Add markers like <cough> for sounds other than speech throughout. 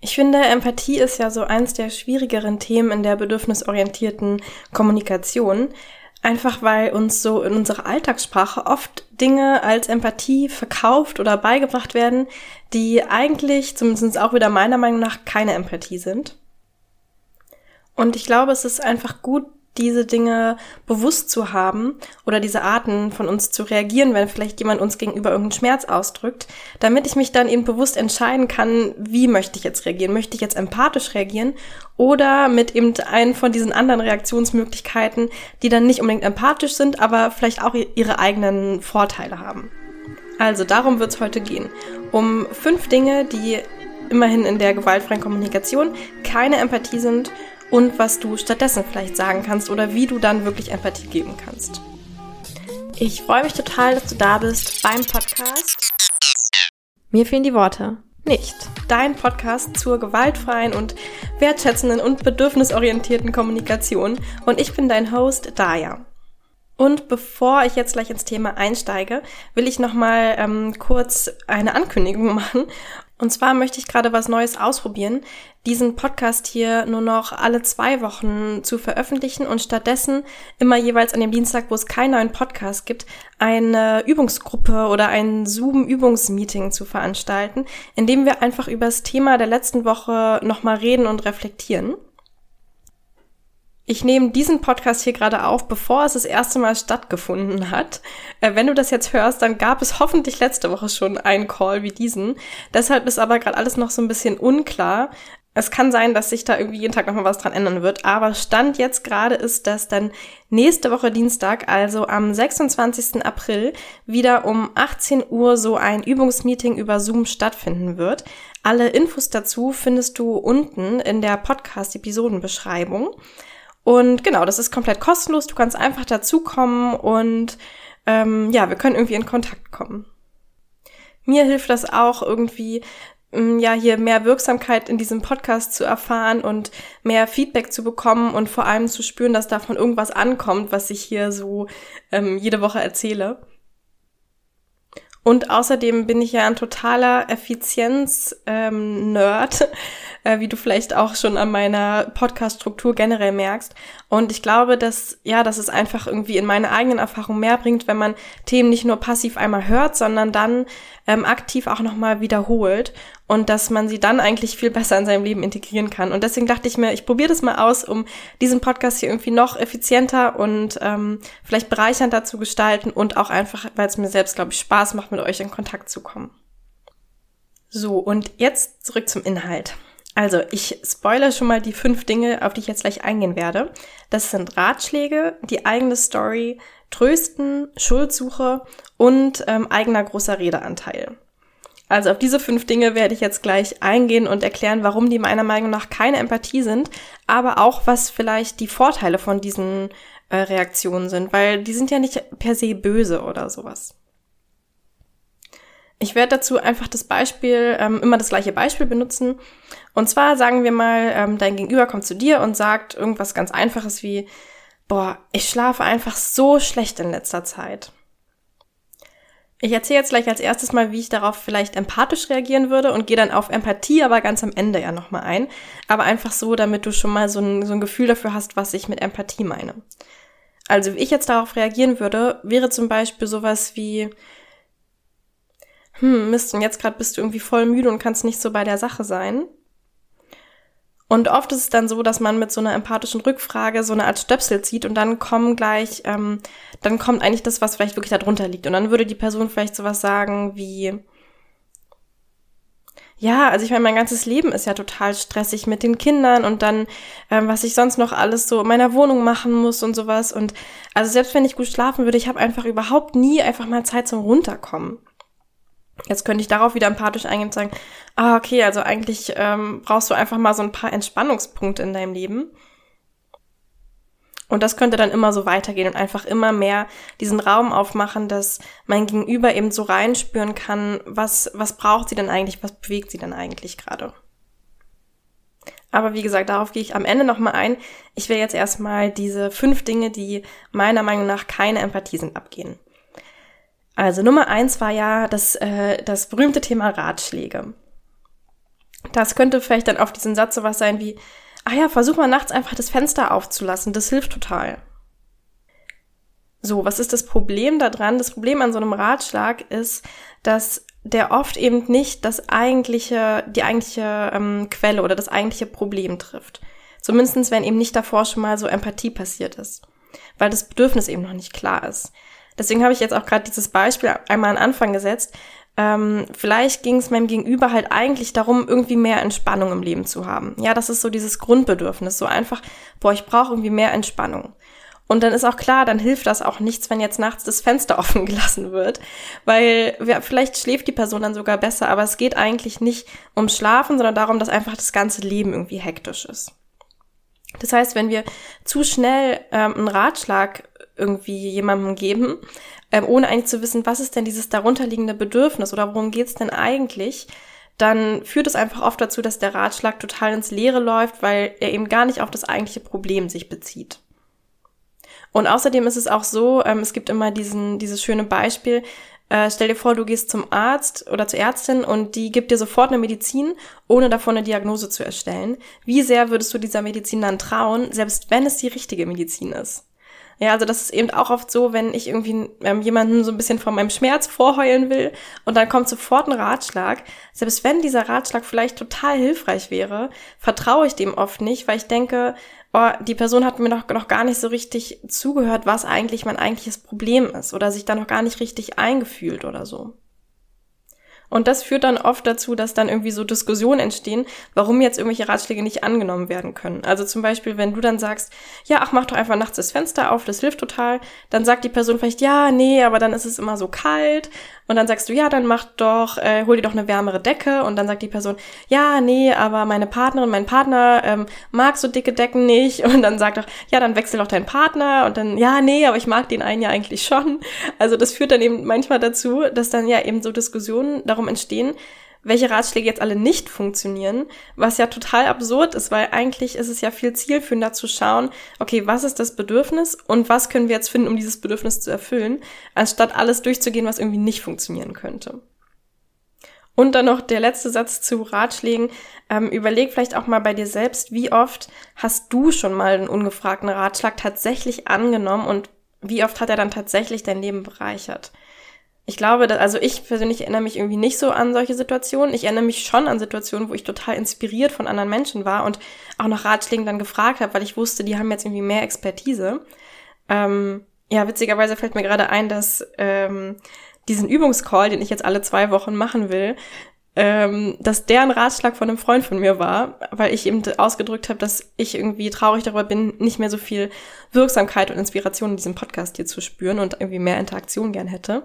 Ich finde, Empathie ist ja so eins der schwierigeren Themen in der bedürfnisorientierten Kommunikation. Einfach weil uns so in unserer Alltagssprache oft Dinge als Empathie verkauft oder beigebracht werden, die eigentlich, zumindest auch wieder meiner Meinung nach, keine Empathie sind. Und ich glaube, es ist einfach gut, diese Dinge bewusst zu haben oder diese Arten von uns zu reagieren, wenn vielleicht jemand uns gegenüber irgendeinen Schmerz ausdrückt, damit ich mich dann eben bewusst entscheiden kann, wie möchte ich jetzt reagieren? Möchte ich jetzt empathisch reagieren oder mit eben einen von diesen anderen Reaktionsmöglichkeiten, die dann nicht unbedingt empathisch sind, aber vielleicht auch ihre eigenen Vorteile haben. Also darum wird es heute gehen. Um fünf Dinge, die immerhin in der gewaltfreien Kommunikation keine Empathie sind und was du stattdessen vielleicht sagen kannst oder wie du dann wirklich Empathie geben kannst. Ich freue mich total, dass du da bist beim Podcast. Mir fehlen die Worte. Nicht. Dein Podcast zur gewaltfreien und wertschätzenden und bedürfnisorientierten Kommunikation. Und ich bin dein Host, Daya. Und bevor ich jetzt gleich ins Thema einsteige, will ich nochmal ähm, kurz eine Ankündigung <laughs> machen. Und zwar möchte ich gerade was Neues ausprobieren, diesen Podcast hier nur noch alle zwei Wochen zu veröffentlichen und stattdessen immer jeweils an dem Dienstag, wo es keinen neuen Podcast gibt, eine Übungsgruppe oder ein Zoom-Übungsmeeting zu veranstalten, in dem wir einfach über das Thema der letzten Woche nochmal reden und reflektieren. Ich nehme diesen Podcast hier gerade auf, bevor es das erste Mal stattgefunden hat. Äh, wenn du das jetzt hörst, dann gab es hoffentlich letzte Woche schon einen Call wie diesen. Deshalb ist aber gerade alles noch so ein bisschen unklar. Es kann sein, dass sich da irgendwie jeden Tag nochmal was dran ändern wird. Aber Stand jetzt gerade ist, dass dann nächste Woche Dienstag, also am 26. April, wieder um 18 Uhr so ein Übungsmeeting über Zoom stattfinden wird. Alle Infos dazu findest du unten in der Podcast-Episodenbeschreibung. Und genau, das ist komplett kostenlos. Du kannst einfach dazukommen und ähm, ja, wir können irgendwie in Kontakt kommen. Mir hilft das auch irgendwie, ähm, ja, hier mehr Wirksamkeit in diesem Podcast zu erfahren und mehr Feedback zu bekommen und vor allem zu spüren, dass davon irgendwas ankommt, was ich hier so ähm, jede Woche erzähle. Und außerdem bin ich ja ein totaler Effizienz-Nerd, ähm, <laughs> äh, wie du vielleicht auch schon an meiner Podcast-Struktur generell merkst. Und ich glaube, dass, ja, dass es einfach irgendwie in meiner eigenen Erfahrung mehr bringt, wenn man Themen nicht nur passiv einmal hört, sondern dann ähm, aktiv auch nochmal wiederholt und dass man sie dann eigentlich viel <laughs> besser in seinem Leben integrieren kann. Und deswegen dachte ich mir, ich probiere das mal aus, um diesen Podcast hier irgendwie noch effizienter und ähm, vielleicht bereichernder zu gestalten und auch einfach, weil es mir selbst, glaube ich, Spaß macht, mit euch in Kontakt zu kommen. So, und jetzt zurück zum Inhalt. Also, ich spoilere schon mal die fünf Dinge, auf die ich jetzt gleich eingehen werde. Das sind Ratschläge, die eigene Story, Trösten, Schuldsuche und ähm, eigener großer Redeanteil. Also auf diese fünf Dinge werde ich jetzt gleich eingehen und erklären, warum die meiner Meinung nach keine Empathie sind, aber auch was vielleicht die Vorteile von diesen äh, Reaktionen sind, weil die sind ja nicht per se böse oder sowas. Ich werde dazu einfach das Beispiel, ähm, immer das gleiche Beispiel benutzen. Und zwar sagen wir mal, ähm, dein Gegenüber kommt zu dir und sagt irgendwas ganz Einfaches wie, boah, ich schlafe einfach so schlecht in letzter Zeit. Ich erzähle jetzt gleich als erstes mal, wie ich darauf vielleicht empathisch reagieren würde und gehe dann auf Empathie aber ganz am Ende ja nochmal ein. Aber einfach so, damit du schon mal so ein, so ein Gefühl dafür hast, was ich mit Empathie meine. Also wie ich jetzt darauf reagieren würde, wäre zum Beispiel sowas wie, hm, Mist, und jetzt gerade bist du irgendwie voll müde und kannst nicht so bei der Sache sein. Und oft ist es dann so, dass man mit so einer empathischen Rückfrage so eine Art Stöpsel zieht und dann kommen gleich, ähm, dann kommt eigentlich das, was vielleicht wirklich darunter liegt. Und dann würde die Person vielleicht sowas sagen wie, ja, also ich meine, mein ganzes Leben ist ja total stressig mit den Kindern und dann, ähm, was ich sonst noch alles so in meiner Wohnung machen muss und sowas. Und also selbst wenn ich gut schlafen würde, ich habe einfach überhaupt nie einfach mal Zeit zum Runterkommen. Jetzt könnte ich darauf wieder empathisch eingehen und sagen, ah, okay, also eigentlich ähm, brauchst du einfach mal so ein paar Entspannungspunkte in deinem Leben. Und das könnte dann immer so weitergehen und einfach immer mehr diesen Raum aufmachen, dass mein Gegenüber eben so reinspüren kann, was, was braucht sie denn eigentlich, was bewegt sie denn eigentlich gerade. Aber wie gesagt, darauf gehe ich am Ende nochmal ein. Ich will jetzt erstmal diese fünf Dinge, die meiner Meinung nach keine Empathie sind, abgehen. Also Nummer eins war ja das, äh, das berühmte Thema Ratschläge. Das könnte vielleicht dann auf diesen Satz sowas sein wie, ah ja, versuch mal nachts einfach das Fenster aufzulassen, das hilft total. So, was ist das Problem daran? Das Problem an so einem Ratschlag ist, dass der oft eben nicht das eigentliche, die eigentliche ähm, Quelle oder das eigentliche Problem trifft. Zumindestens, wenn eben nicht davor schon mal so Empathie passiert ist. Weil das Bedürfnis eben noch nicht klar ist. Deswegen habe ich jetzt auch gerade dieses Beispiel einmal an Anfang gesetzt. Ähm, vielleicht ging es meinem Gegenüber halt eigentlich darum, irgendwie mehr Entspannung im Leben zu haben. Ja, das ist so dieses Grundbedürfnis. So einfach, boah, ich brauche irgendwie mehr Entspannung. Und dann ist auch klar, dann hilft das auch nichts, wenn jetzt nachts das Fenster <laughs> offen gelassen wird, weil ja, vielleicht schläft die Person dann sogar besser, aber es geht eigentlich nicht ums Schlafen, sondern darum, dass einfach das ganze Leben irgendwie hektisch ist. Das heißt, wenn wir zu schnell ähm, einen Ratschlag irgendwie jemandem geben, ähm, ohne eigentlich zu wissen, was ist denn dieses darunterliegende Bedürfnis oder worum geht's denn eigentlich, dann führt es einfach oft dazu, dass der Ratschlag total ins Leere läuft, weil er eben gar nicht auf das eigentliche Problem sich bezieht. Und außerdem ist es auch so, ähm, es gibt immer diesen, dieses schöne Beispiel, äh, stell dir vor, du gehst zum Arzt oder zur Ärztin und die gibt dir sofort eine Medizin, ohne davon eine Diagnose zu erstellen. Wie sehr würdest du dieser Medizin dann trauen, selbst wenn es die richtige Medizin ist? Ja, also das ist eben auch oft so, wenn ich irgendwie ähm, jemanden so ein bisschen von meinem Schmerz vorheulen will und dann kommt sofort ein Ratschlag. Selbst wenn dieser Ratschlag vielleicht total hilfreich wäre, vertraue ich dem oft nicht, weil ich denke, oh, die Person hat mir noch, noch gar nicht so richtig zugehört, was eigentlich mein eigentliches Problem ist oder sich da noch gar nicht richtig eingefühlt oder so. Und das führt dann oft dazu, dass dann irgendwie so Diskussionen entstehen, warum jetzt irgendwelche Ratschläge nicht angenommen werden können. Also zum Beispiel, wenn du dann sagst, ja, ach, mach doch einfach nachts das Fenster auf, das hilft total, dann sagt die Person vielleicht, ja, nee, aber dann ist es immer so kalt. Und dann sagst du, ja, dann mach doch, äh, hol dir doch eine wärmere Decke. Und dann sagt die Person, ja, nee, aber meine Partnerin, mein Partner ähm, mag so dicke Decken nicht. <laughs> Und dann sagt doch, ja, dann wechsel doch deinen Partner. Und dann, ja, nee, aber ich mag den einen ja eigentlich schon. Also das führt dann eben manchmal dazu, dass dann ja eben so Diskussionen darum entstehen, welche Ratschläge jetzt alle nicht funktionieren, was ja total absurd ist, weil eigentlich ist es ja viel zielführender zu schauen, okay, was ist das Bedürfnis und was können wir jetzt finden, um dieses Bedürfnis zu erfüllen, anstatt alles durchzugehen, was irgendwie nicht funktionieren könnte. Und dann noch der letzte Satz zu Ratschlägen. Ähm, überleg vielleicht auch mal bei dir selbst, wie oft hast du schon mal einen ungefragten Ratschlag tatsächlich angenommen und wie oft hat er dann tatsächlich dein Leben bereichert? Ich glaube, dass, also ich persönlich erinnere mich irgendwie nicht so an solche Situationen. Ich erinnere mich schon an Situationen, wo ich total inspiriert von anderen Menschen war und auch nach Ratschlägen dann gefragt habe, weil ich wusste, die haben jetzt irgendwie mehr Expertise. Ähm, ja, witzigerweise fällt mir gerade ein, dass ähm, diesen Übungscall, den ich jetzt alle zwei Wochen machen will, ähm, dass der ein Ratschlag von einem Freund von mir war, weil ich eben ausgedrückt habe, dass ich irgendwie traurig darüber bin, nicht mehr so viel Wirksamkeit und Inspiration in diesem Podcast hier zu spüren und irgendwie mehr Interaktion gern hätte.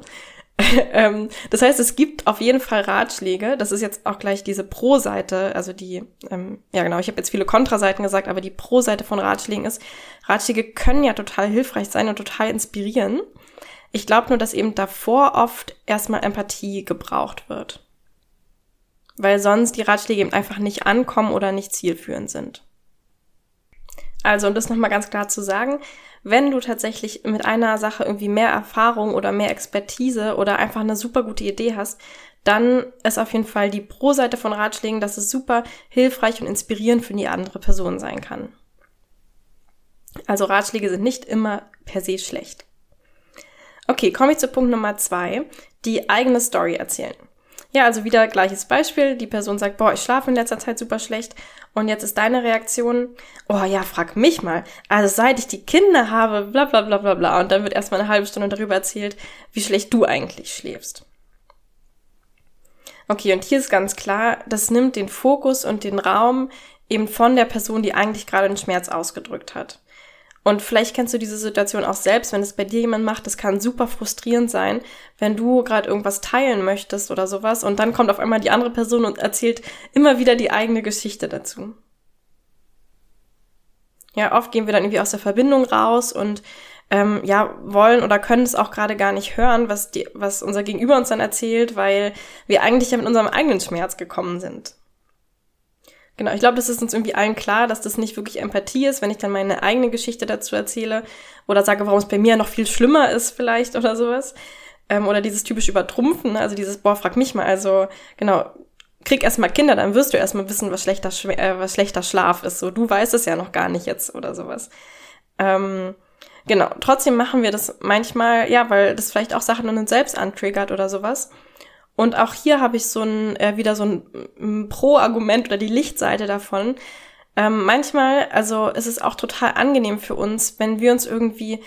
<laughs> ähm, das heißt, es gibt auf jeden Fall Ratschläge. Das ist jetzt auch gleich diese Pro-Seite, also die, ähm, ja genau, ich habe jetzt viele Kontraseiten gesagt, aber die Pro-Seite von Ratschlägen ist, Ratschläge können ja total hilfreich sein und total inspirieren. Ich glaube nur, dass eben davor oft erstmal Empathie gebraucht wird. Weil sonst die Ratschläge eben einfach nicht ankommen oder nicht zielführend sind. Also, um das nochmal ganz klar zu sagen, wenn du tatsächlich mit einer Sache irgendwie mehr Erfahrung oder mehr Expertise oder einfach eine super gute Idee hast, dann ist auf jeden Fall die Pro-Seite von Ratschlägen, dass es super hilfreich und inspirierend für die andere Person sein kann. Also Ratschläge sind nicht immer per se schlecht. Okay, komme ich zu Punkt Nummer zwei, die eigene Story erzählen. Ja, also wieder gleiches Beispiel. Die Person sagt, boah, ich schlafe in letzter Zeit super schlecht. Und jetzt ist deine Reaktion, oh ja, frag mich mal. Also seit ich die Kinder habe, bla bla bla bla bla. Und dann wird erstmal eine halbe Stunde darüber erzählt, wie schlecht du eigentlich schläfst. Okay, und hier ist ganz klar, das nimmt den Fokus und den Raum eben von der Person, die eigentlich gerade den Schmerz ausgedrückt hat. Und vielleicht kennst du diese Situation auch selbst, wenn es bei dir jemand macht. Das kann super frustrierend sein, wenn du gerade irgendwas teilen möchtest oder sowas und dann kommt auf einmal die andere Person und erzählt immer wieder die eigene Geschichte dazu. Ja, oft gehen wir dann irgendwie aus der Verbindung raus und ähm, ja, wollen oder können es auch gerade gar nicht hören, was, die, was unser Gegenüber uns dann erzählt, weil wir eigentlich ja mit unserem eigenen Schmerz gekommen sind. Genau, ich glaube, das ist uns irgendwie allen klar, dass das nicht wirklich Empathie ist, wenn ich dann meine eigene Geschichte dazu erzähle oder sage, warum es bei mir noch viel schlimmer ist vielleicht oder sowas. Ähm, oder dieses typisch Übertrumpfen, ne? also dieses, boah, frag mich mal. Also genau, krieg erstmal Kinder, dann wirst du erstmal wissen, was schlechter, äh, was schlechter Schlaf ist. So, du weißt es ja noch gar nicht jetzt oder sowas. Ähm, genau. Trotzdem machen wir das manchmal, ja, weil das vielleicht auch Sachen in uns selbst antriggert oder sowas. Und auch hier habe ich so ein, äh, wieder so ein, ein Pro-Argument oder die Lichtseite davon. Ähm, manchmal, also ist es auch total angenehm für uns, wenn wir uns irgendwie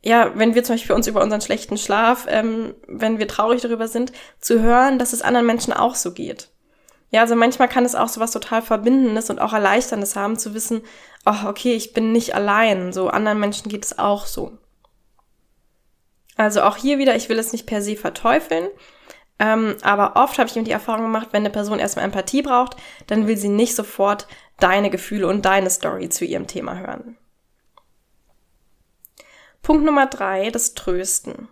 ja, wenn wir zum Beispiel uns über unseren schlechten Schlaf, ähm, wenn wir traurig darüber sind, zu hören, dass es anderen Menschen auch so geht. Ja, also manchmal kann es auch so was total Verbindendes und auch Erleichterndes haben, zu wissen, oh, okay, ich bin nicht allein, so anderen Menschen geht es auch so. Also auch hier wieder, ich will es nicht per se verteufeln, ähm, aber oft habe ich eben die Erfahrung gemacht, wenn eine Person erstmal Empathie braucht, dann will sie nicht sofort deine Gefühle und deine Story zu ihrem Thema hören. Punkt Nummer drei, das Trösten.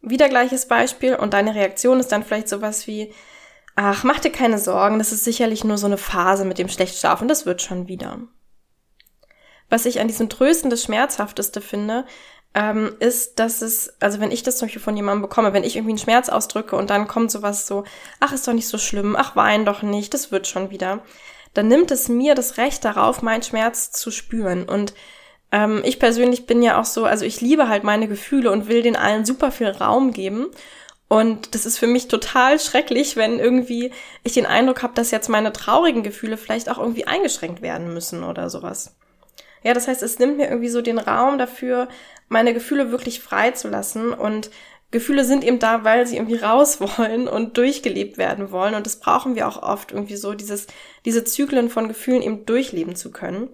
Wieder gleiches Beispiel und deine Reaktion ist dann vielleicht sowas wie, ach, mach dir keine Sorgen, das ist sicherlich nur so eine Phase mit dem Schlechtschlafen, das wird schon wieder. Was ich an diesem Trösten das Schmerzhafteste finde, ähm, ist, dass es, also wenn ich das zum Beispiel von jemandem bekomme, wenn ich irgendwie einen Schmerz ausdrücke und dann kommt sowas so, ach, ist doch nicht so schlimm, ach, wein doch nicht, das wird schon wieder, dann nimmt es mir das Recht darauf, meinen Schmerz zu spüren und ähm, ich persönlich bin ja auch so, also ich liebe halt meine Gefühle und will den allen super viel Raum geben. Und das ist für mich total schrecklich, wenn irgendwie ich den Eindruck habe, dass jetzt meine traurigen Gefühle vielleicht auch irgendwie eingeschränkt werden müssen oder sowas. Ja, das heißt, es nimmt mir irgendwie so den Raum dafür, meine Gefühle wirklich frei zu lassen und Gefühle sind eben da, weil sie irgendwie <laughs> raus wollen und durchgelebt werden wollen und das brauchen wir auch oft irgendwie so, dieses, diese Zyklen von Gefühlen eben durchleben zu können.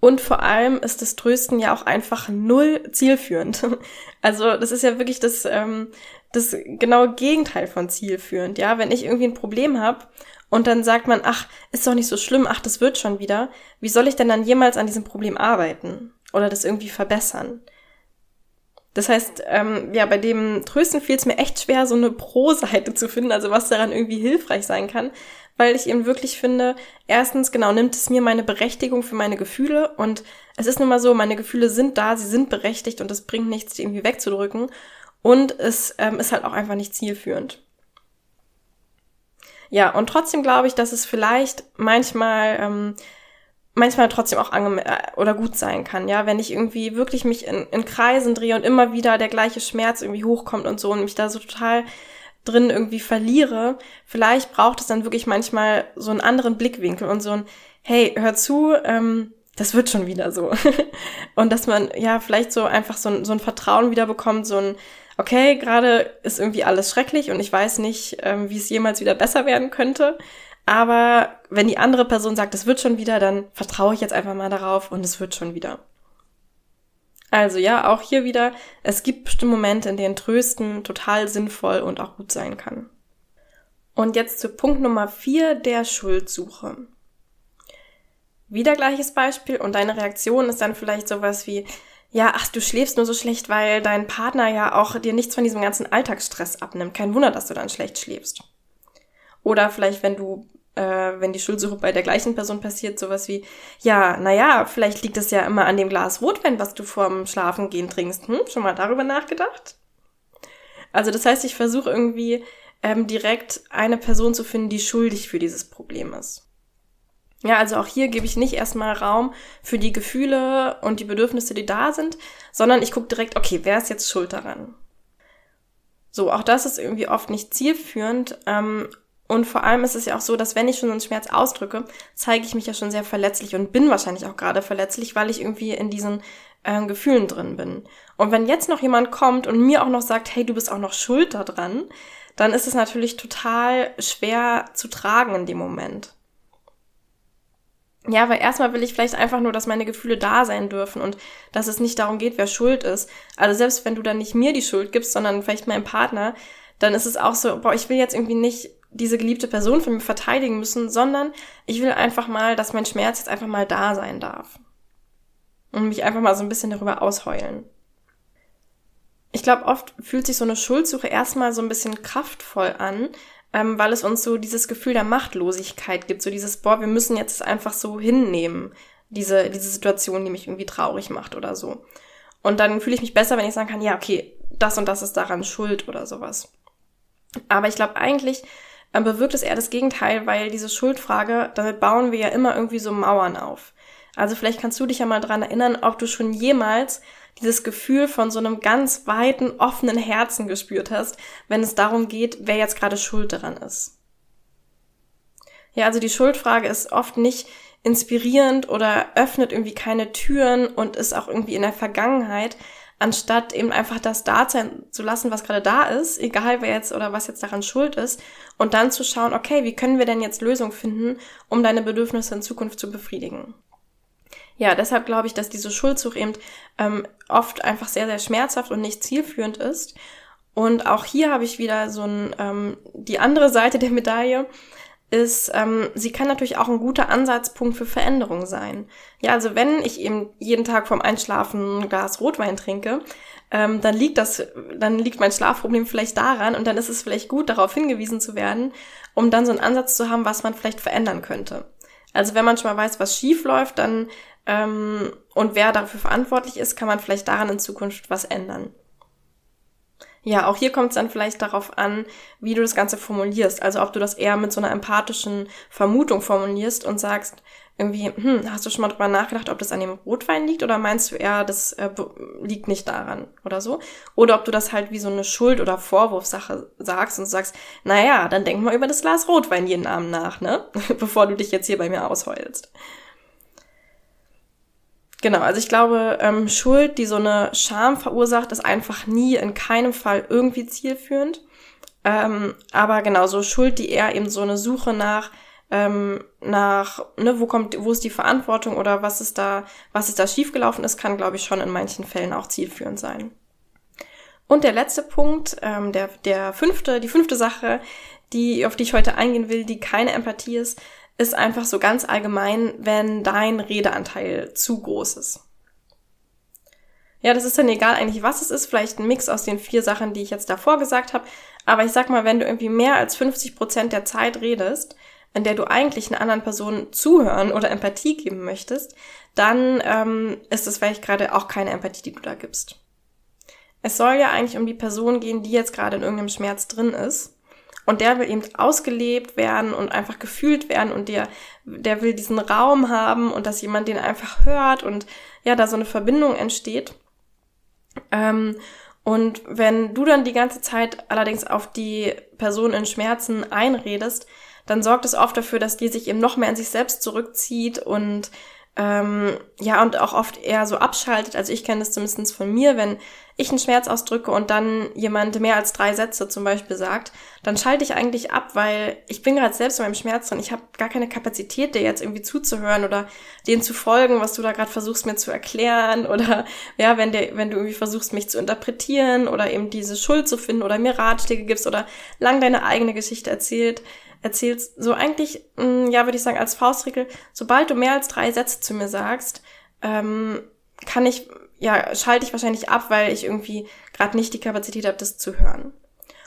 Und vor allem ist das Trösten ja auch einfach null zielführend. <laughs> Also das ist ja wirklich das, ähm, das genaue Gegenteil von zielführend. Ja, wenn ich irgendwie ein Problem habe und dann sagt man, ach, ist doch nicht so schlimm, ach, das wird schon wieder. Wie soll ich denn dann jemals an diesem Problem arbeiten oder das irgendwie verbessern? Das heißt, ähm, ja, bei dem Trösten fiel es mir echt schwer, so eine Pro-Seite zu finden, also was daran irgendwie hilfreich sein kann, weil ich eben wirklich finde, erstens, genau, nimmt es mir meine Berechtigung für meine Gefühle und es ist nun mal so, meine Gefühle sind da, sie sind berechtigt und es bringt nichts, die irgendwie wegzudrücken und es ähm, ist halt auch einfach nicht zielführend. Ja, und trotzdem glaube ich, dass es vielleicht manchmal ähm, manchmal trotzdem auch ange äh, oder gut sein kann, ja, wenn ich irgendwie wirklich mich in, in Kreisen drehe und immer wieder der gleiche Schmerz irgendwie hochkommt und so und mich da so total drin irgendwie verliere, vielleicht braucht es dann wirklich manchmal so einen anderen Blickwinkel und so ein, hey, hör zu, ähm, das wird schon wieder so. <laughs> und dass man ja vielleicht so einfach so ein, so ein Vertrauen wieder bekommt, so ein, okay, gerade ist irgendwie alles schrecklich und ich weiß nicht, ähm, wie es jemals wieder besser werden könnte. Aber wenn die andere Person sagt, es wird schon wieder, dann vertraue ich jetzt einfach mal darauf und es wird schon wieder. Also ja, auch hier wieder, es gibt bestimmte Momente, in denen Trösten total sinnvoll und auch gut sein kann. Und jetzt zu Punkt Nummer vier der Schuldsuche. Wieder gleiches Beispiel und deine Reaktion ist dann vielleicht sowas wie, ja, ach, du schläfst nur so schlecht, weil dein Partner ja auch dir nichts von diesem ganzen Alltagsstress abnimmt. Kein Wunder, dass du dann schlecht schläfst. Oder vielleicht, wenn du äh, wenn die Schuldsuche bei der gleichen Person passiert, sowas wie, ja, naja, vielleicht liegt es ja immer an dem Glas Rotwein, was du vorm Schlafengehen trinkst. Hm, schon mal darüber nachgedacht? Also das heißt, ich versuche irgendwie ähm, direkt eine Person zu finden, die schuldig für dieses Problem ist. Ja, also auch hier gebe ich nicht erstmal Raum für die Gefühle und die Bedürfnisse, die da sind, sondern ich gucke direkt, okay, wer ist jetzt schuld daran? So, auch das ist irgendwie oft nicht zielführend ähm, und vor allem ist es ja auch so, dass wenn ich schon so einen Schmerz ausdrücke, zeige ich mich ja schon sehr verletzlich und bin wahrscheinlich auch gerade verletzlich, weil ich irgendwie in diesen äh, Gefühlen drin bin. Und wenn jetzt noch jemand kommt und mir auch noch sagt, hey, du bist auch noch schuld daran, dann ist es natürlich total schwer zu tragen in dem Moment. Ja, weil erstmal will ich vielleicht einfach nur, dass meine Gefühle da sein dürfen und dass es nicht darum geht, wer schuld ist. Also selbst wenn du dann nicht mir die Schuld gibst, sondern vielleicht meinem Partner, dann ist es auch so, boah, ich will jetzt irgendwie nicht diese geliebte Person von mir verteidigen müssen, sondern ich will einfach mal, dass mein Schmerz jetzt einfach mal da sein darf. Und mich einfach mal so ein bisschen darüber ausheulen. Ich glaube, oft fühlt sich so eine Schuldsuche erstmal so ein bisschen kraftvoll an, ähm, weil es uns so dieses Gefühl der Machtlosigkeit gibt, so dieses, boah, wir müssen jetzt einfach so hinnehmen, diese, diese Situation, die mich irgendwie traurig macht oder so. Und dann fühle ich mich besser, wenn ich sagen kann, ja, okay, das und das ist daran schuld oder sowas. Aber ich glaube eigentlich, bewirkt es eher das Gegenteil, weil diese Schuldfrage, damit bauen wir ja immer irgendwie so Mauern auf. Also vielleicht kannst du dich ja mal dran erinnern, ob du schon jemals dieses Gefühl von so einem ganz weiten, offenen Herzen gespürt hast, wenn es darum geht, wer jetzt gerade schuld daran ist. Ja, also die Schuldfrage ist oft nicht inspirierend oder öffnet irgendwie keine Türen und ist auch irgendwie in der Vergangenheit, anstatt eben einfach das da zu lassen, was gerade da ist, egal wer jetzt oder was jetzt daran schuld ist, und dann zu schauen, okay, wie können wir denn jetzt Lösungen finden, um deine Bedürfnisse in Zukunft zu befriedigen ja, deshalb glaube ich, dass diese Schuldsuche eben ähm, oft einfach sehr, sehr schmerzhaft und nicht zielführend ist. Und auch hier habe ich wieder so ein, ähm, die andere Seite der Medaille ist, ähm, sie kann natürlich auch ein guter Ansatzpunkt für Veränderung sein. Ja, also wenn ich eben jeden Tag vorm Einschlafen ein Glas Rotwein trinke, ähm, dann liegt das, dann liegt mein Schlafproblem vielleicht daran und dann ist es vielleicht gut, darauf hingewiesen zu werden, um dann so einen Ansatz zu haben, was man vielleicht verändern könnte. Also wenn man schon mal weiß, was schief läuft, dann ähm, und wer dafür verantwortlich ist, kann man vielleicht daran in Zukunft was ändern. Ja, auch hier kommt es dann vielleicht darauf an, wie du das Ganze formulierst. Also ob du das eher mit so einer empathischen Vermutung formulierst und sagst, irgendwie, hm, hast du schon mal drüber nachgedacht, ob das an dem Rotwein liegt oder meinst du eher, das äh, liegt nicht daran oder so? Oder ob du das halt wie so eine Schuld- oder Vorwurfssache sagst und sagst, naja, dann denk mal über das Glas Rotwein jeden Abend nach, ne? <laughs> Bevor du dich jetzt hier bei mir ausheulst. Genau, also ich glaube, ähm, Schuld, die so eine Scham verursacht, ist einfach nie in keinem Fall irgendwie zielführend. Ähm, aber genauso Schuld, die eher eben so eine Suche nach, ähm, nach, ne, wo kommt, wo ist die Verantwortung oder was ist da, was ist da schiefgelaufen ist, kann, glaube ich, schon in manchen Fällen auch zielführend sein. Und der letzte Punkt, ähm, der, der fünfte, die fünfte Sache, die, auf die ich heute eingehen will, die keine Empathie ist, ist einfach so ganz allgemein, wenn dein Redeanteil zu groß ist. Ja, das ist dann egal eigentlich, was es ist, vielleicht ein Mix aus den vier Sachen, die ich jetzt davor gesagt habe. Aber ich sag mal, wenn du irgendwie mehr als 50 Prozent der Zeit redest, in der du eigentlich einer anderen Person zuhören oder Empathie geben möchtest, dann ähm, ist es vielleicht gerade auch keine Empathie, die du da gibst. Es soll ja eigentlich um die Person gehen, die jetzt gerade in irgendeinem Schmerz drin ist. Und der will eben ausgelebt werden und einfach gefühlt werden und der, der will diesen Raum haben und dass jemand den einfach hört und ja, da so eine Verbindung entsteht. Ähm, und wenn du dann die ganze Zeit allerdings auf die Person in Schmerzen einredest, dann sorgt es oft dafür, dass die sich eben noch mehr in sich selbst zurückzieht und ähm, ja, und auch oft eher so abschaltet. Also ich kenne das zumindest von mir, wenn ich einen Schmerz ausdrücke und dann jemand mehr als drei Sätze zum Beispiel sagt, dann schalte ich eigentlich ab, weil ich bin gerade selbst in meinem Schmerz drin. Ich habe gar keine Kapazität, dir jetzt irgendwie zuzuhören oder denen zu folgen, was du da gerade versuchst mir zu erklären <laughs> oder ja, wenn der, wenn du irgendwie versuchst mich zu interpretieren oder eben diese Schuld zu finden oder mir Ratschläge gibst oder lang deine eigene Geschichte erzählt, erzählst, so eigentlich, mh, mm, ja, würde ich sagen, als Faustregel, sobald du mehr als drei Sätze zu mir sagst, ähm, kann ich, ja, schalte ich wahrscheinlich ab, weil ich irgendwie gerade nicht die Kapazität habe, das zu hören.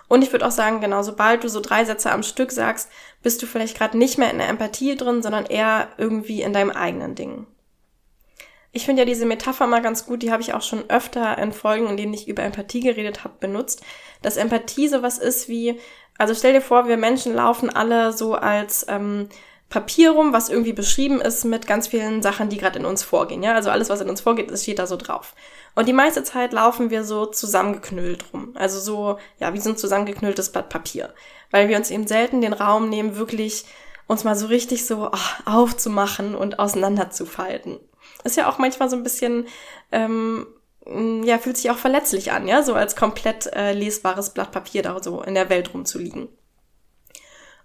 Und ich würde auch sagen, genau, sobald du so drei Sätze am Stück sagst, bist du vielleicht gerade nicht mehr in der Empathie drin, sondern eher irgendwie in deinem eigenen Ding. Ich finde ja diese Metapher mal ganz gut, die habe ich auch schon öfter in Folgen, in denen ich über Empathie geredet habe, benutzt, dass Empathie sowas ist wie, also stell dir vor, wir Menschen laufen alle so als ähm, Papier rum, was irgendwie beschrieben ist mit ganz vielen Sachen, die gerade in uns vorgehen. Ja, also alles, was in uns vorgeht, das steht da so drauf. Und die meiste Zeit laufen wir so zusammengeknüllt rum. Also so, ja, wie so ein zusammengeknülltes Blatt Papier. Weil wir uns eben selten den Raum nehmen, wirklich uns mal so richtig so oh, aufzumachen und auseinanderzufalten. Ist ja auch manchmal so ein bisschen ähm, ja, fühlt sich auch verletzlich an, ja, so als komplett äh, lesbares Blatt Papier da so in der Welt rumzuliegen.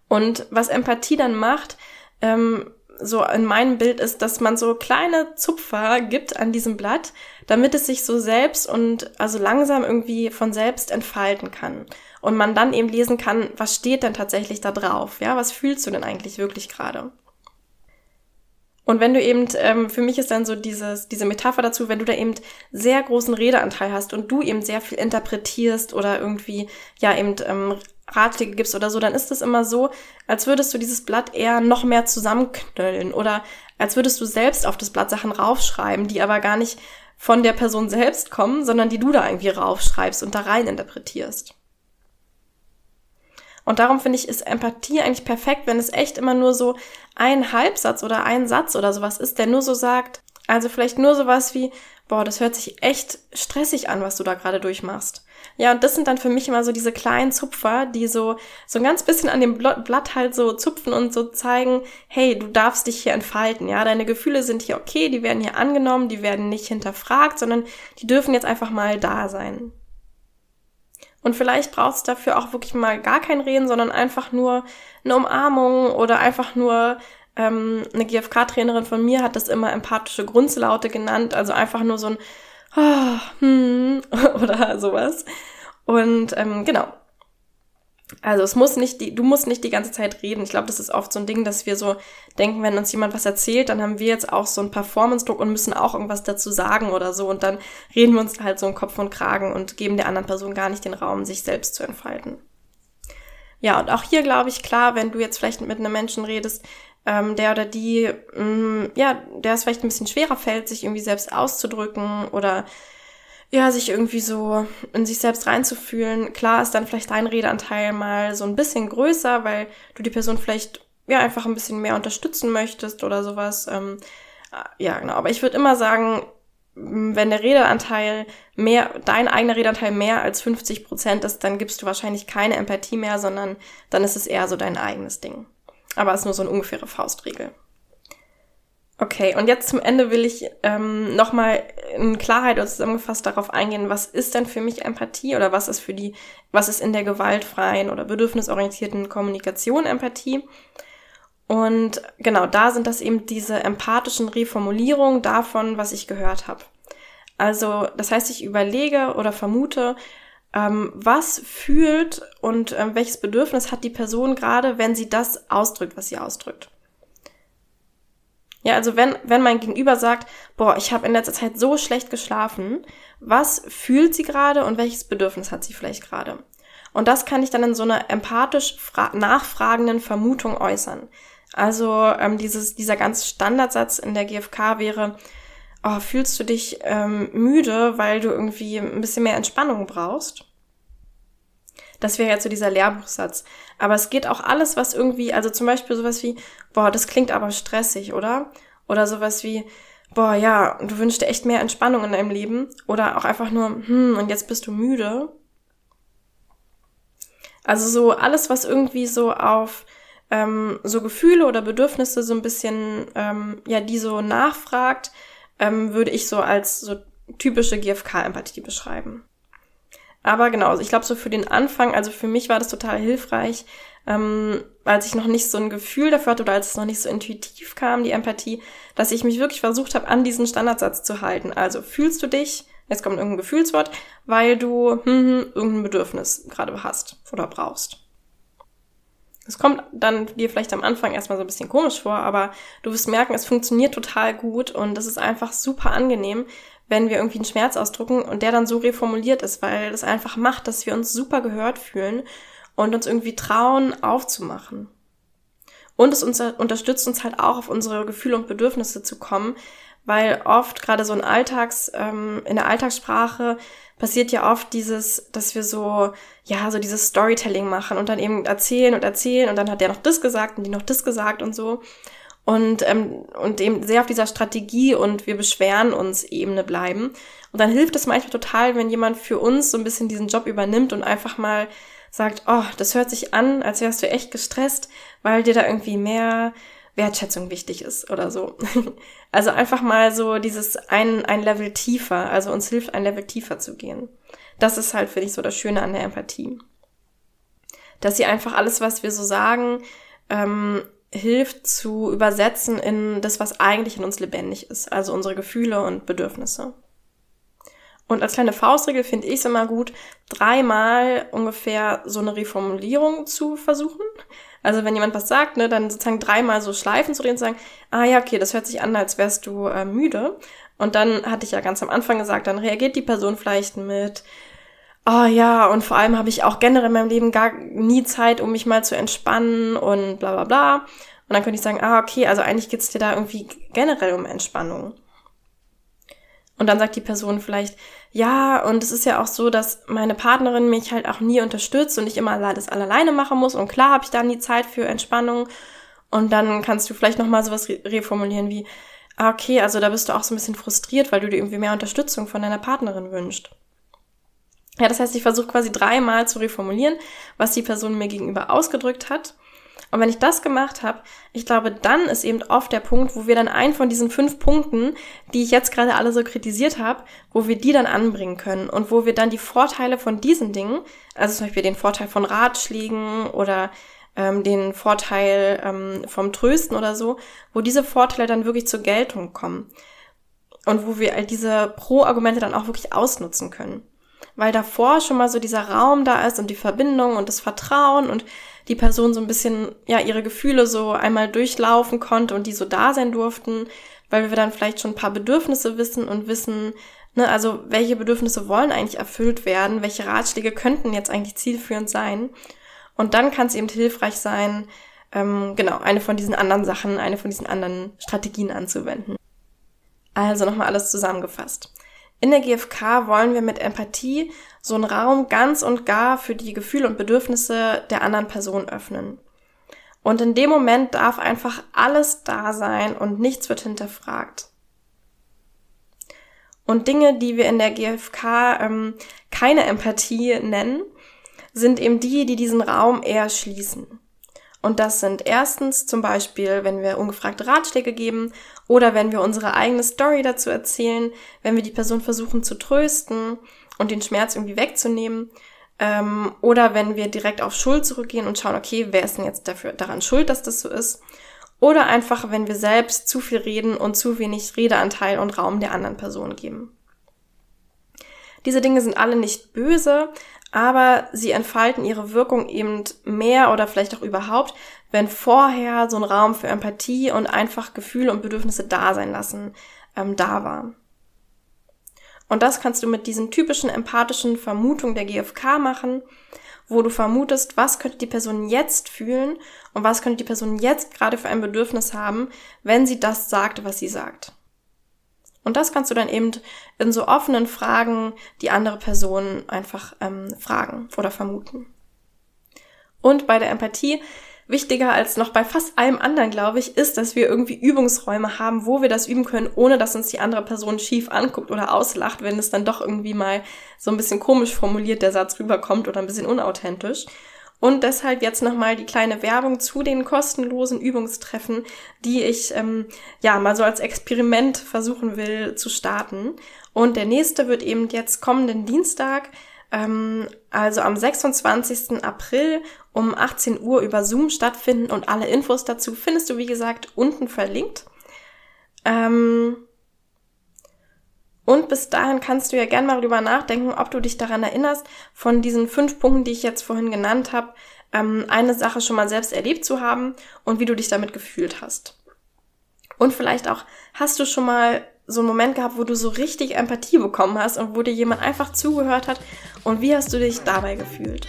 Und was Empathie dann macht, ähm, so in meinem Bild ist, dass man so kleine Zupfer gibt an diesem Blatt, damit es sich so selbst und also langsam irgendwie von selbst entfalten kann. Und man dann eben lesen kann, was steht denn tatsächlich da drauf? Ja, was fühlst du denn eigentlich wirklich gerade? Und wenn du eben, ähm, für mich ist dann so dieses, diese Metapher dazu, wenn du da eben sehr großen Redeanteil hast und du eben sehr viel interpretierst oder irgendwie, ja, eben ähm, Ratschläge gibst oder so, dann ist es immer so, als würdest du dieses Blatt eher noch mehr zusammenknüllen oder als würdest du selbst auf das Blatt Sachen raufschreiben, die aber gar nicht von der Person selbst kommen, sondern die du da irgendwie raufschreibst und da rein interpretierst. Und darum finde ich, ist Empathie eigentlich perfekt, wenn es echt immer nur so ein Halbsatz oder ein Satz oder sowas ist, der nur so sagt, also vielleicht nur sowas wie, boah, das hört sich echt stressig an, was du da gerade durchmachst. Ja, und das sind dann für mich immer so diese kleinen Zupfer, die so, so ein ganz bisschen an dem Blatt halt so zupfen und so zeigen, hey, du darfst dich hier entfalten, ja, deine Gefühle sind hier okay, die werden hier angenommen, die werden nicht hinterfragt, sondern die dürfen jetzt einfach mal da sein. Und vielleicht brauchst du dafür auch wirklich mal gar kein Reden, sondern einfach nur eine Umarmung oder einfach nur ähm, eine GFK-Trainerin von mir hat das immer empathische Grundlaute genannt, also einfach nur so ein oh, hm, <laughs> oder sowas. Und ähm, genau. Also es muss nicht die, du musst nicht die ganze Zeit reden. Ich glaube, das ist oft so ein Ding, dass wir so denken, wenn uns jemand was erzählt, dann haben wir jetzt auch so einen Performance-Druck und müssen auch irgendwas dazu sagen oder so. Und dann reden wir uns halt so einen Kopf und Kragen und geben der anderen Person gar nicht den Raum, sich selbst zu entfalten. Ja, und auch hier glaube ich, klar, wenn du jetzt vielleicht mit einem Menschen redest, ähm, der oder die, mh, mm, ja, der es vielleicht ein bisschen schwerer fällt, sich irgendwie selbst auszudrücken oder ja, sich irgendwie so in sich selbst reinzufühlen. Klar ist dann vielleicht dein Redeanteil mal so ein bisschen größer, weil du die Person vielleicht ja einfach ein bisschen mehr unterstützen möchtest oder sowas. Ähm, ja, genau. Aber ich würde immer sagen, wenn der Redeanteil mehr, dein eigener Redeanteil mehr als 50 Prozent ist, dann gibst du wahrscheinlich keine Empathie mehr, sondern dann ist es eher so dein eigenes Ding. Aber es ist nur so eine ungefähre Faustregel. Okay, und jetzt zum Ende will ich ähm, nochmal in Klarheit oder zusammengefasst darauf eingehen, was ist denn für mich Empathie oder was ist für die, was ist in der gewaltfreien oder bedürfnisorientierten Kommunikation Empathie? Und genau, da sind das eben diese empathischen Reformulierungen davon, was ich gehört habe. Also, das heißt, ich überlege oder vermute, ähm, was fühlt und ähm, welches Bedürfnis hat die Person gerade, wenn sie das ausdrückt, was sie ausdrückt. Ja, also wenn, wenn mein Gegenüber sagt, boah, ich habe in letzter Zeit so schlecht geschlafen, was fühlt sie gerade und welches Bedürfnis hat sie vielleicht gerade? Und das kann ich dann in so einer empathisch nachfragenden Vermutung äußern. Also ähm, dieses, dieser ganz Standardsatz in der GfK wäre, oh, fühlst du dich ähm, müde, weil du irgendwie ein bisschen mehr Entspannung brauchst? Das wäre jetzt so dieser Lehrbuchsatz. Aber es geht auch alles, was irgendwie, also zum Beispiel sowas wie, boah, das klingt aber stressig, oder? Oder sowas wie, boah, ja, du wünschst dir echt mehr Entspannung in deinem Leben. Oder auch einfach nur, hm, und jetzt bist du müde. Also so alles, was irgendwie so auf ähm, so Gefühle oder Bedürfnisse so ein bisschen, ähm, ja, die so nachfragt, ähm, würde ich so als so typische GFK-Empathie beschreiben. Aber genau, also ich glaube so für den Anfang, also für mich war das total hilfreich, ähm, als ich noch nicht so ein Gefühl dafür hatte oder als es noch nicht so intuitiv kam, die Empathie, dass ich mich wirklich versucht habe, an diesen Standardsatz zu halten. Also fühlst du dich, jetzt kommt irgendein Gefühlswort, weil du hm, hm, irgendein Bedürfnis gerade hast oder brauchst. Es kommt dann dir vielleicht am Anfang erstmal so ein bisschen komisch vor, aber du wirst merken, es funktioniert total gut und es ist einfach super angenehm, wenn wir irgendwie einen Schmerz ausdrucken und der dann so reformuliert ist, weil das einfach macht, dass wir uns super gehört fühlen und uns irgendwie trauen, aufzumachen. Und es uns, unterstützt uns halt auch, auf unsere Gefühle und Bedürfnisse zu kommen, weil oft gerade so ein Alltags, ähm, in der Alltagssprache passiert ja oft dieses, dass wir so, ja, so dieses Storytelling machen und dann eben erzählen und erzählen und dann hat der noch das gesagt und die noch das gesagt und so. Und, ähm, und eben sehr auf dieser Strategie und wir beschweren uns Ebene bleiben. Und dann hilft es manchmal total, wenn jemand für uns so ein bisschen diesen Job übernimmt und einfach mal sagt, oh, das hört sich an, als wärst du echt gestresst, weil dir da irgendwie mehr Wertschätzung wichtig ist oder so. <laughs> Also einfach mal so dieses ein, ein Level tiefer, also uns hilft ein Level tiefer zu gehen. Das ist halt, finde ich, so das Schöne an der Empathie. Dass sie einfach alles, was wir so sagen, ähm, hilft zu übersetzen in das, was eigentlich in uns lebendig ist, also unsere Gefühle und Bedürfnisse. Und als kleine Faustregel finde ich es immer gut, dreimal ungefähr so eine Reformulierung zu versuchen. Also wenn jemand was sagt, ne, dann sozusagen dreimal so Schleifen zu drehen und sagen, ah ja, okay, das hört sich an, als wärst du äh, müde. Und dann hatte ich ja ganz am Anfang gesagt, dann reagiert die Person vielleicht mit, oh, ja, und vor allem habe ich auch generell in meinem Leben gar nie Zeit, um mich mal zu entspannen und bla bla bla. Und dann könnte ich sagen, ah, okay, also eigentlich geht's dir da irgendwie generell um Entspannung. Und dann sagt die Person vielleicht, ja, und es ist ja auch so, dass meine Partnerin mich halt auch nie unterstützt und ich immer das alleine machen muss. Und klar habe ich da nie Zeit für Entspannung. Und dann kannst du vielleicht nochmal sowas reformulieren wie, ah, okay, also da bist du auch so ein bisschen frustriert, weil du dir irgendwie mehr Unterstützung von deiner Partnerin wünscht. Ja, das heißt, ich versuche quasi dreimal zu reformulieren, was die Person mir gegenüber ausgedrückt hat. Und wenn ich das gemacht habe, ich glaube, dann ist eben oft der Punkt, wo wir dann einen von diesen fünf Punkten, die ich jetzt gerade alle so kritisiert habe, wo wir die dann anbringen können und wo wir dann die Vorteile von diesen Dingen, also zum Beispiel den Vorteil von Ratschlägen oder ähm, den Vorteil ähm, vom Trösten oder so, wo diese Vorteile dann wirklich zur Geltung kommen und wo wir all diese Pro-Argumente dann auch wirklich ausnutzen können. Weil davor schon mal so dieser Raum da ist und die Verbindung und das Vertrauen und die Person so ein bisschen, ja, ihre Gefühle so einmal durchlaufen konnte und die so da sein durften, weil wir dann vielleicht schon ein paar Bedürfnisse wissen und wissen, ne, also welche Bedürfnisse wollen eigentlich erfüllt werden, welche Ratschläge könnten jetzt eigentlich zielführend sein. Und dann kann es eben hilfreich sein, ähm, genau, eine von diesen anderen Sachen, eine von diesen anderen Strategien anzuwenden. Also nochmal alles zusammengefasst. In der GfK wollen wir mit Empathie so einen Raum ganz und gar für die Gefühle und Bedürfnisse der anderen Person öffnen. Und in dem Moment darf einfach alles da sein und nichts wird hinterfragt. Und Dinge, die wir in der GfK ähm, keine Empathie nennen, sind eben die, die diesen Raum eher schließen. Und das sind erstens zum Beispiel, wenn wir ungefragte Ratschläge geben oder wenn wir unsere eigene Story dazu erzählen, wenn wir die Person versuchen zu trösten und den Schmerz irgendwie wegzunehmen. Ähm, oder wenn wir direkt auf Schuld zurückgehen und schauen, okay, wer ist denn jetzt dafür daran schuld, dass das so ist? Oder einfach, wenn wir selbst zu viel reden und zu wenig Redeanteil und Raum der anderen Person geben. Diese Dinge sind alle nicht böse, aber sie entfalten ihre Wirkung eben mehr oder vielleicht auch überhaupt, wenn vorher so ein Raum für Empathie und einfach Gefühle und Bedürfnisse da sein lassen ähm, da war. Und das kannst du mit diesen typischen empathischen Vermutungen der GfK machen, wo du vermutest, was könnte die Person jetzt fühlen und was könnte die Person jetzt gerade für ein Bedürfnis haben, wenn sie das sagt, was sie sagt. Und das kannst du dann eben in so offenen Fragen die andere Person einfach ähm, fragen oder vermuten. Und bei der Empathie, wichtiger als noch bei fast allem anderen, glaube ich, ist, dass wir irgendwie Übungsräume haben, wo wir das üben können, ohne dass uns die andere Person schief anguckt oder auslacht, wenn es dann doch irgendwie mal so ein bisschen komisch formuliert der Satz rüberkommt oder ein bisschen unauthentisch. Und deshalb jetzt nochmal die kleine Werbung zu den kostenlosen Übungstreffen, die ich ähm, ja mal so als Experiment versuchen will zu starten. Und der nächste wird eben jetzt kommenden Dienstag, ähm, also am 26. April um 18 Uhr über Zoom stattfinden. Und alle Infos dazu findest du, wie gesagt, unten verlinkt. Ähm, und bis dahin kannst du ja gern mal drüber nachdenken, ob du dich daran erinnerst, von diesen fünf Punkten, die ich jetzt vorhin genannt habe, ähm, eine Sache schon mal selbst erlebt zu haben und wie du dich damit gefühlt hast. Und vielleicht auch, hast du schon mal so einen Moment gehabt, wo du so richtig Empathie bekommen hast und wo dir jemand einfach zugehört hat und wie hast du dich dabei gefühlt?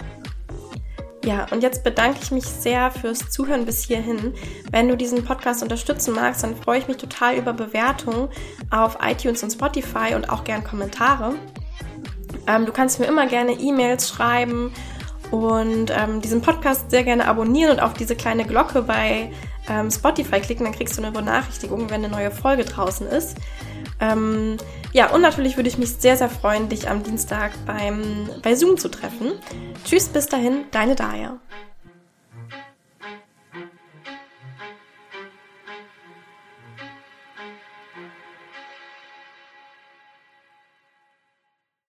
Ja, und jetzt bedanke ich mich sehr fürs Zuhören bis hierhin. Wenn du diesen Podcast unterstützen magst, dann freue ich mich total über Bewertungen auf iTunes und Spotify und auch gern Kommentare. Ähm, du kannst mir immer gerne E-Mails schreiben und ähm, diesen Podcast sehr gerne abonnieren und auf diese kleine Glocke bei ähm, Spotify klicken, dann kriegst du eine Benachrichtigung, wenn eine neue Folge draußen ist. Ähm, ja, und natürlich würde ich mich sehr, sehr freuen, dich am Dienstag beim, bei Zoom zu treffen. Tschüss, bis dahin, deine Daya.